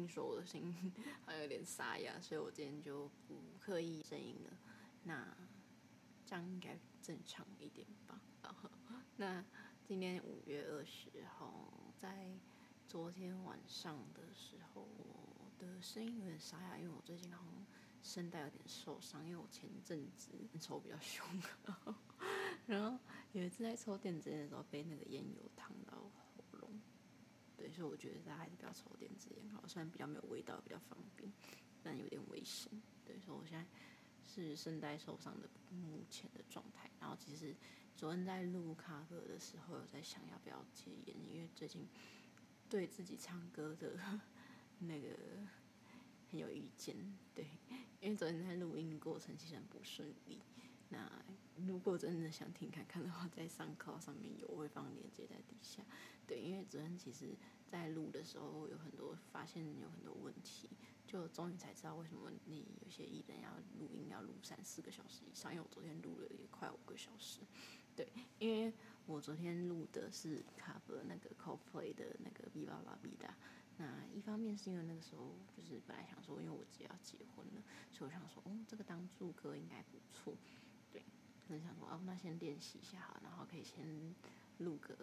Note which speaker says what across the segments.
Speaker 1: 听说我的声音 好像有点沙哑，所以我今天就不刻意声音了。那这样应该正常一点吧？然后，那今天五月二十号，在昨天晚上的时候，我的声音有点沙哑，因为我最近好像声带有点受伤，因为我前阵子抽比较凶。然后有一次在抽电子烟的时候，被那个烟油烫到喉咙。对，所以我觉得大家还是不要抽电子烟好，虽然比较没有味道，比较方便，但有点危险。对，所以我现在是声带受伤的目前的状态。然后其实昨天在录卡歌的时候，有在想要不要戒烟，因为最近对自己唱歌的 那个很有意见。对，因为昨天在录音过程其实很不顺利。那如果真的想听看看的话，在上课上面有，我会放链接在底下。对，因为昨天其实在录的时候有很多发现有很多问题，就终于才知道为什么你有些艺人要录音要录三四个小时以上，因为我昨天录了也快五个小时。对，因为我昨天录的是 cover 那个 Coldplay 的那个 Viva La Vida。那一方面是因为那个时候就是本来想说，因为我姐要结婚了，所以我想说，哦，这个当助歌应该不错。对，很想说哦，那先练习一下哈，然后可以先录个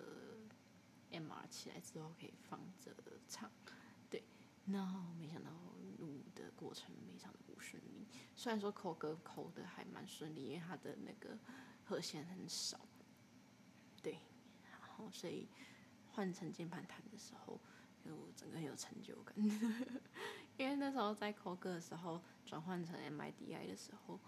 Speaker 1: MR 起来之后可以放着唱。对，然后没想到录的过程非常的不顺利，虽然说抠歌抠的还蛮顺利，因为它的那个和弦很少。对，然后所以换成键盘弹的时候，就整个很有成就感。因为那时候在抠歌的时候，转换成 MIDI 的时候。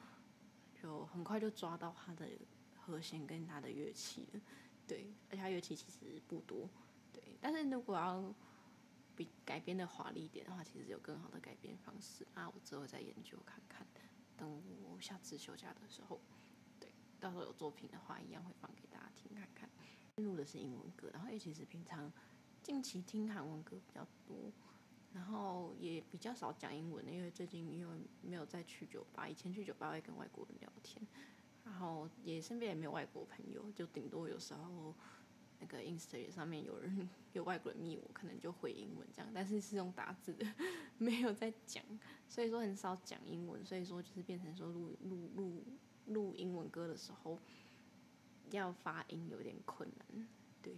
Speaker 1: 就很快就抓到他的和弦跟他的乐器了，对，而且他乐器其实不多，对，但是如果要比改编的华丽一点的话，其实有更好的改编方式啊，我之后再研究看看，等我下次休假的时候，对，到时候有作品的话，一样会放给大家听看看。录的是英文歌，然后也其实平常近期听韩文歌比较多。然后也比较少讲英文，因为最近因为没有再去酒吧，以前去酒吧会跟外国人聊天，然后也身边也没有外国朋友，就顶多有时候那个 Instagram 上面有人 有外国人密我，可能就回英文这样，但是是用打字的，没有在讲，所以说很少讲英文，所以说就是变成说录录录录英文歌的时候要发音有点困难，对。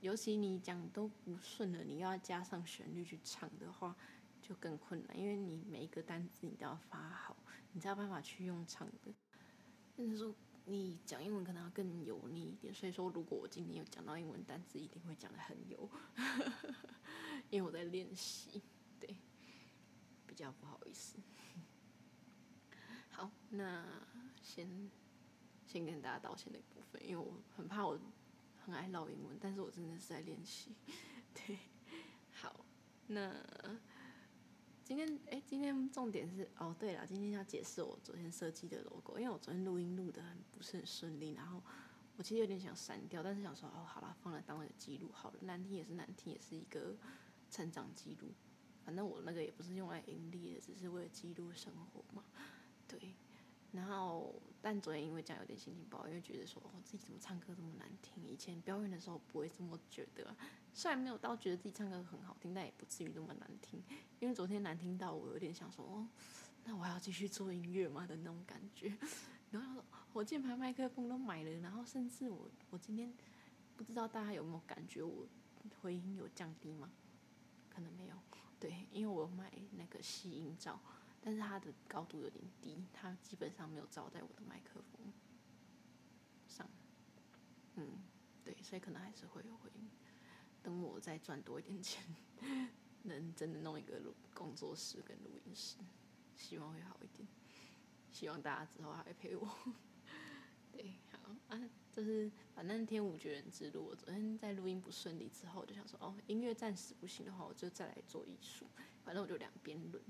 Speaker 1: 尤其你讲都不顺了，你要加上旋律去唱的话，就更困难，因为你每一个单词你都要发好，你才有办法去用唱的。但是说你讲英文可能要更油腻一点，所以说如果我今天有讲到英文单词，一定会讲得很油，因为我在练习，对，比较不好意思。好，那先先跟大家道歉的部分，因为我很怕我。很爱烙英文，但是我真的是在练习。对，好，那今天哎，今天重点是哦，对了，今天要解释我昨天设计的 logo，因为我昨天录音录的很不是很顺利，然后我其实有点想删掉，但是想说哦，好了，放在当我的记录好了，难听也是难听，也是一个成长记录。反正我那个也不是用来盈利的，只是为了记录生活嘛。对。然后，但昨天因为这样有点心情不好，因为觉得说哦，自己怎么唱歌这么难听？以前表演的时候不会这么觉得，虽然没有到觉得自己唱歌很好听，但也不至于那么难听。因为昨天难听到我有点想说哦，那我还要继续做音乐吗的那种感觉。然后我键盘麦克风都买了，然后甚至我我今天不知道大家有没有感觉我回音有降低吗？可能没有，对，因为我买那个吸音罩。但是它的高度有点低，它基本上没有照在我的麦克风上。嗯，对，所以可能还是会有回音。等我再赚多一点钱，能真的弄一个录工作室跟录音室，希望会好一点。希望大家之后还会陪我。对，好啊，就是反正天无绝人之路。我昨天在录音不顺利之后，我就想说，哦，音乐暂时不行的话，我就再来做艺术。反正我就两边轮。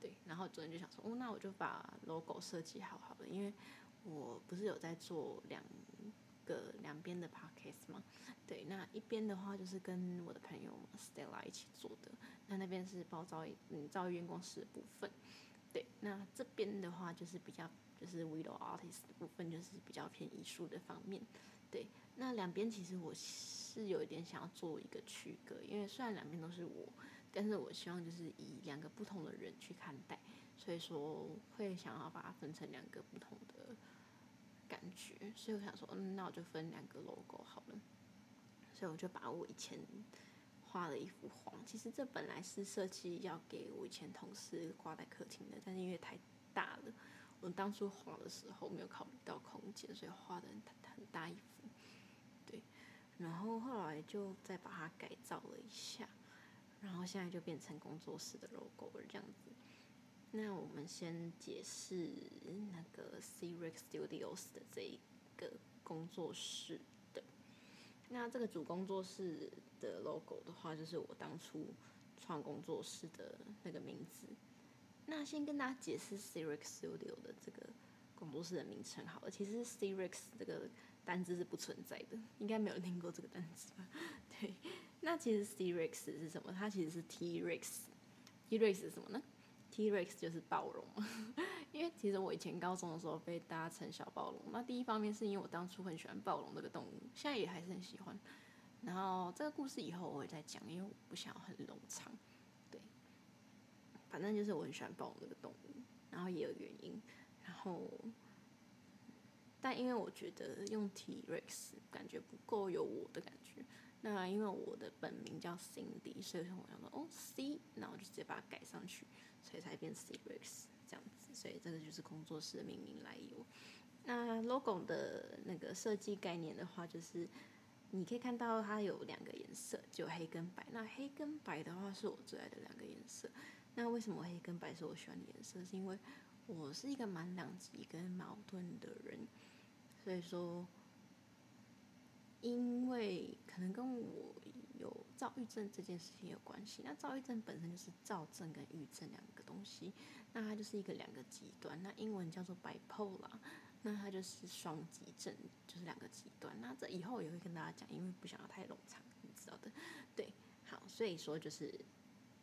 Speaker 1: 对，然后昨天就想说，哦，那我就把 logo 设计好好了，因为我不是有在做两个两边的 podcast 吗？对，那一边的话就是跟我的朋友 Stella 一起做的，那那边是包造嗯造员工室的部分。对，那这边的话就是比较就是 Widow Artist 的部分，就是比较偏艺术的方面。对，那两边其实我是有一点想要做一个区隔，因为虽然两边都是我，但是我希望就是以两个不同的人去看待，所以说会想要把它分成两个不同的感觉。所以我想说，嗯，那我就分两个 logo 好了。所以我就把我以前画了一幅画，其实这本来是设计要给我以前同事挂在客厅的，但是因为太大了，我当初画的时候没有考虑到空间，所以画的很很大一幅。对然后后来就再把它改造了一下，然后现在就变成工作室的 logo 了这样子。那我们先解释那个 C-Rex Studios 的这一个工作室的。那这个主工作室的 logo 的话，就是我当初创工作室的那个名字。那先跟大家解释 C-Rex Studio 的这个工作室的名称好了。其实 C-Rex 这个。单字是不存在的，应该没有听过这个单词吧？对，那其实 C-Rex 是什么？它其实是 T-Rex。T-Rex 是什么呢？T-Rex 就是暴龙。因为其实我以前高中的时候被大家称小暴龙。那第一方面是因为我当初很喜欢暴龙这个动物，现在也还是很喜欢。然后这个故事以后我会再讲，因为我不想要很冗长。对，反正就是我很喜欢暴龙这个动物，然后也有原因，然后。但因为我觉得用 T-Rex 感觉不够有我的感觉，那因为我的本名叫 Cindy，所以我想说哦 C，那我就直接把它改上去，所以才变 C-Rex 这样子，所以这个就是工作室的命名来由。那 logo 的那个设计概念的话，就是你可以看到它有两个颜色，就黑跟白。那黑跟白的话是我最爱的两个颜色。那为什么黑跟白是我喜欢的颜色？是因为我是一个蛮两极跟矛盾的人。所以说，因为可能跟我有躁郁症这件事情有关系。那躁郁症本身就是躁症跟郁症两个东西，那它就是一个两个极端。那英文叫做 bipolar，那它就是双极症，就是两个极端。那这以后也会跟大家讲，因为不想要太冗长，你知道的。对，好，所以说就是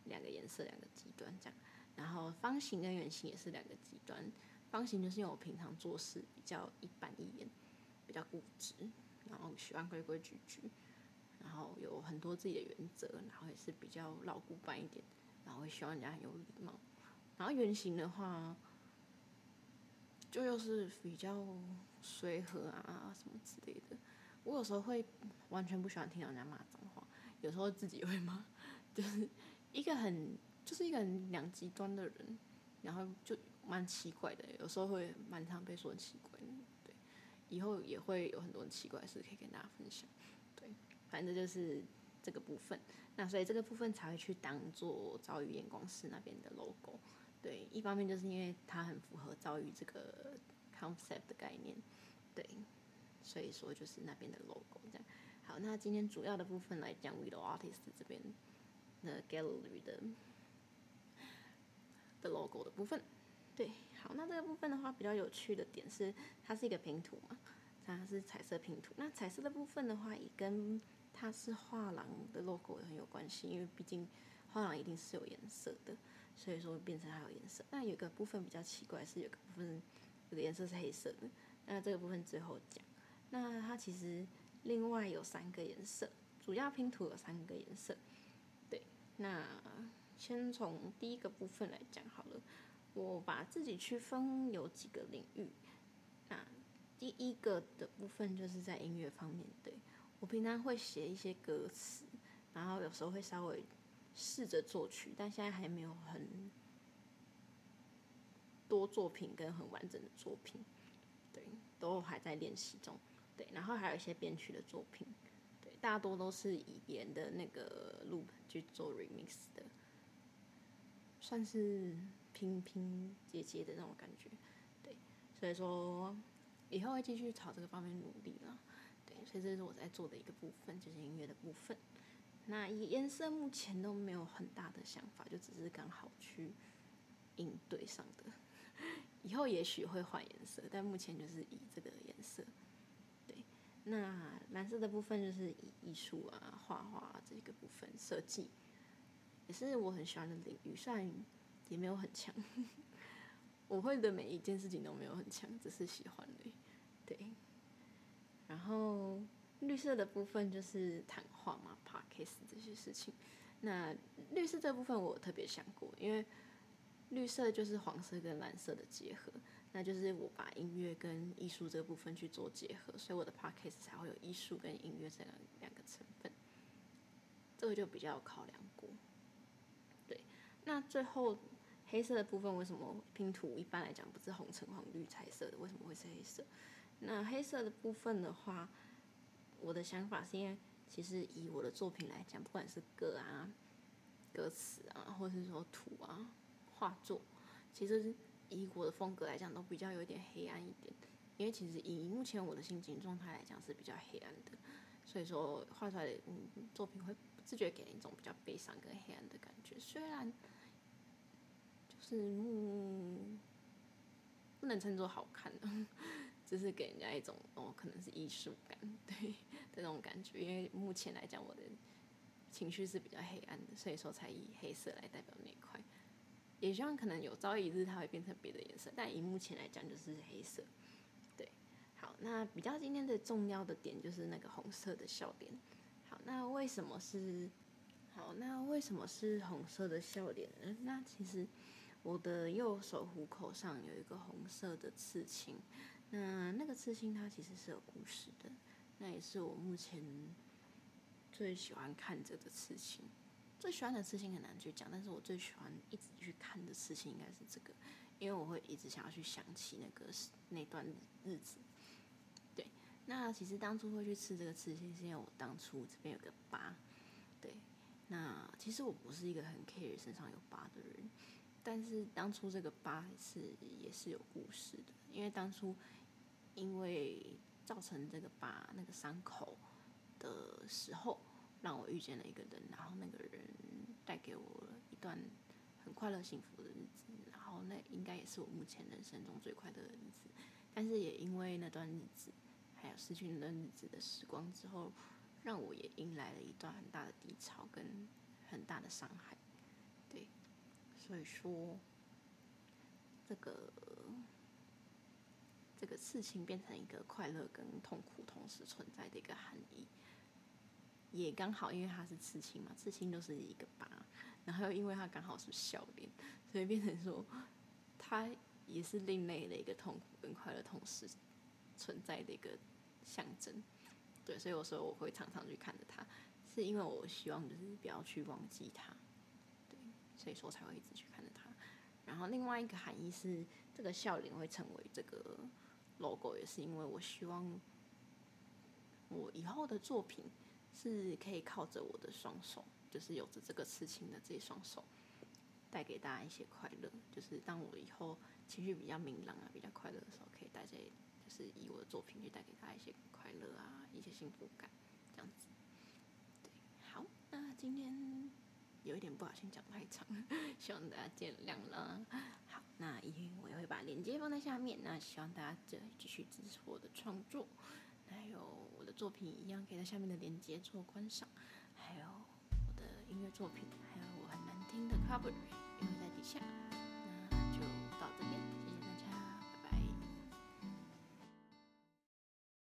Speaker 1: 两个颜色，两个极端这样。然后方形跟圆形也是两个极端。方形就是因为我平常做事比较一板一眼，比较固执，然后喜欢规规矩矩，然后有很多自己的原则，然后也是比较老古板一点，然后会希望人家有礼貌。然后圆形的话，就又是比较随和啊什么之类的。我有时候会完全不喜欢听到人家骂脏话，有时候自己会骂，就是一个很就是一个很两极端的人，然后就。蛮奇怪的，有时候会蛮常被说奇怪的，以后也会有很多奇怪的事可以跟大家分享，对，反正就是这个部分，那所以这个部分才会去当做遭遇眼光师那边的 logo，对，一方面就是因为它很符合遭遇这个 concept 的概念，对，所以说就是那边的 logo 这样。好，那今天主要的部分来讲，Widow Artist 这边的 gallery 的的 logo 的部分。对，好，那这个部分的话，比较有趣的点是，它是一个拼图嘛，它是彩色拼图。那彩色的部分的话，也跟它是画廊的 logo 很有关系，因为毕竟画廊一定是有颜色的，所以说变成它有颜色。那有个部分比较奇怪是，有个部分有个颜色是黑色的，那这个部分最后讲。那它其实另外有三个颜色，主要拼图有三个颜色。对，那先从第一个部分来讲好了。我把自己区分有几个领域，那第一个的部分就是在音乐方面，对，我平常会写一些歌词，然后有时候会稍微试着作曲，但现在还没有很多作品跟很完整的作品，对，都还在练习中，对，然后还有一些编曲的作品，对，大多都是以别人的那个 loop 去做 remix 的，算是。拼拼接接的那种感觉，对，所以说以后会继续朝这个方面努力了，对，所以这是我在做的一个部分，就是音乐的部分。那颜色目前都没有很大的想法，就只是刚好去应对上的。以后也许会换颜色，但目前就是以这个颜色。对，那蓝色的部分就是以艺术啊、画画这个部分设计，也是我很喜欢的领域，虽然。也没有很强，我会的每一件事情都没有很强，只是喜欢的。对，然后绿色的部分就是谈话嘛 p a r k a s 这些事情。那绿色这部分我特别想过，因为绿色就是黄色跟蓝色的结合，那就是我把音乐跟艺术这部分去做结合，所以我的 p a r k a s 才会有艺术跟音乐这两两个成分。这个就比较有考量过。对，那最后。黑色的部分为什么拼图一般来讲不是红橙黄绿彩色的？为什么会是黑色？那黑色的部分的话，我的想法是因为其实以我的作品来讲，不管是歌啊、歌词啊，或者是说图啊、画作，其实以我的风格来讲都比较有点黑暗一点。因为其实以目前我的心情状态来讲是比较黑暗的，所以说画出来的嗯作品会不自觉给人一种比较悲伤跟黑暗的感觉，虽然。是木，不能称作好看的，只是给人家一种哦，可能是艺术感，对这种感觉。因为目前来讲，我的情绪是比较黑暗的，所以说才以黑色来代表那一块。也希望可能有朝一日它会变成别的颜色，但以目前来讲就是黑色。对，好，那比较今天的重要的点就是那个红色的笑脸。好，那为什么是好？那为什么是红色的笑脸呢？那其实。我的右手虎口上有一个红色的刺青，那那个刺青它其实是有故事的，那也是我目前最喜欢看这个刺青。最喜欢的刺青很难去讲，但是我最喜欢一直去看的刺青应该是这个，因为我会一直想要去想起那个那段日子。对，那其实当初会去刺这个刺青，是因为我当初这边有个疤。对，那其实我不是一个很 care 身上有疤的人。但是当初这个疤是也是有故事的，因为当初因为造成这个疤那个伤口的时候，让我遇见了一个人，然后那个人带给我一段很快乐幸福的日子，然后那应该也是我目前人生中最快乐的日子。但是也因为那段日子，还有失去那段日子的时光之后，让我也迎来了一段很大的低潮跟很大的伤害。所以说，这个这个刺青变成一个快乐跟痛苦同时存在的一个含义，也刚好因为它是刺青嘛，刺青就是一个疤，然后又因为它刚好是笑脸，所以变成说，它也是另类的一个痛苦跟快乐同时存在的一个象征。对，所以有时候我会常常去看着它，是因为我希望就是不要去忘记它。所以说才会一直去看着它，然后另外一个含义是，这个笑脸会成为这个 logo，也是因为我希望我以后的作品是可以靠着我的双手，就是有着这个刺青的这双手，带给大家一些快乐。就是当我以后情绪比较明朗啊，比较快乐的时候，可以带着，就是以我的作品去带给大家一些快乐啊，一些幸福感，这样子。对，好，那今天。有一点不小心讲太长，希望大家见谅了。好，那一我也会把链接放在下面。那希望大家继继续支持我的创作，还有我的作品一样可以在下面的链接做观赏，还有我的音乐作品，还有我很难听的 cover 也会在底下。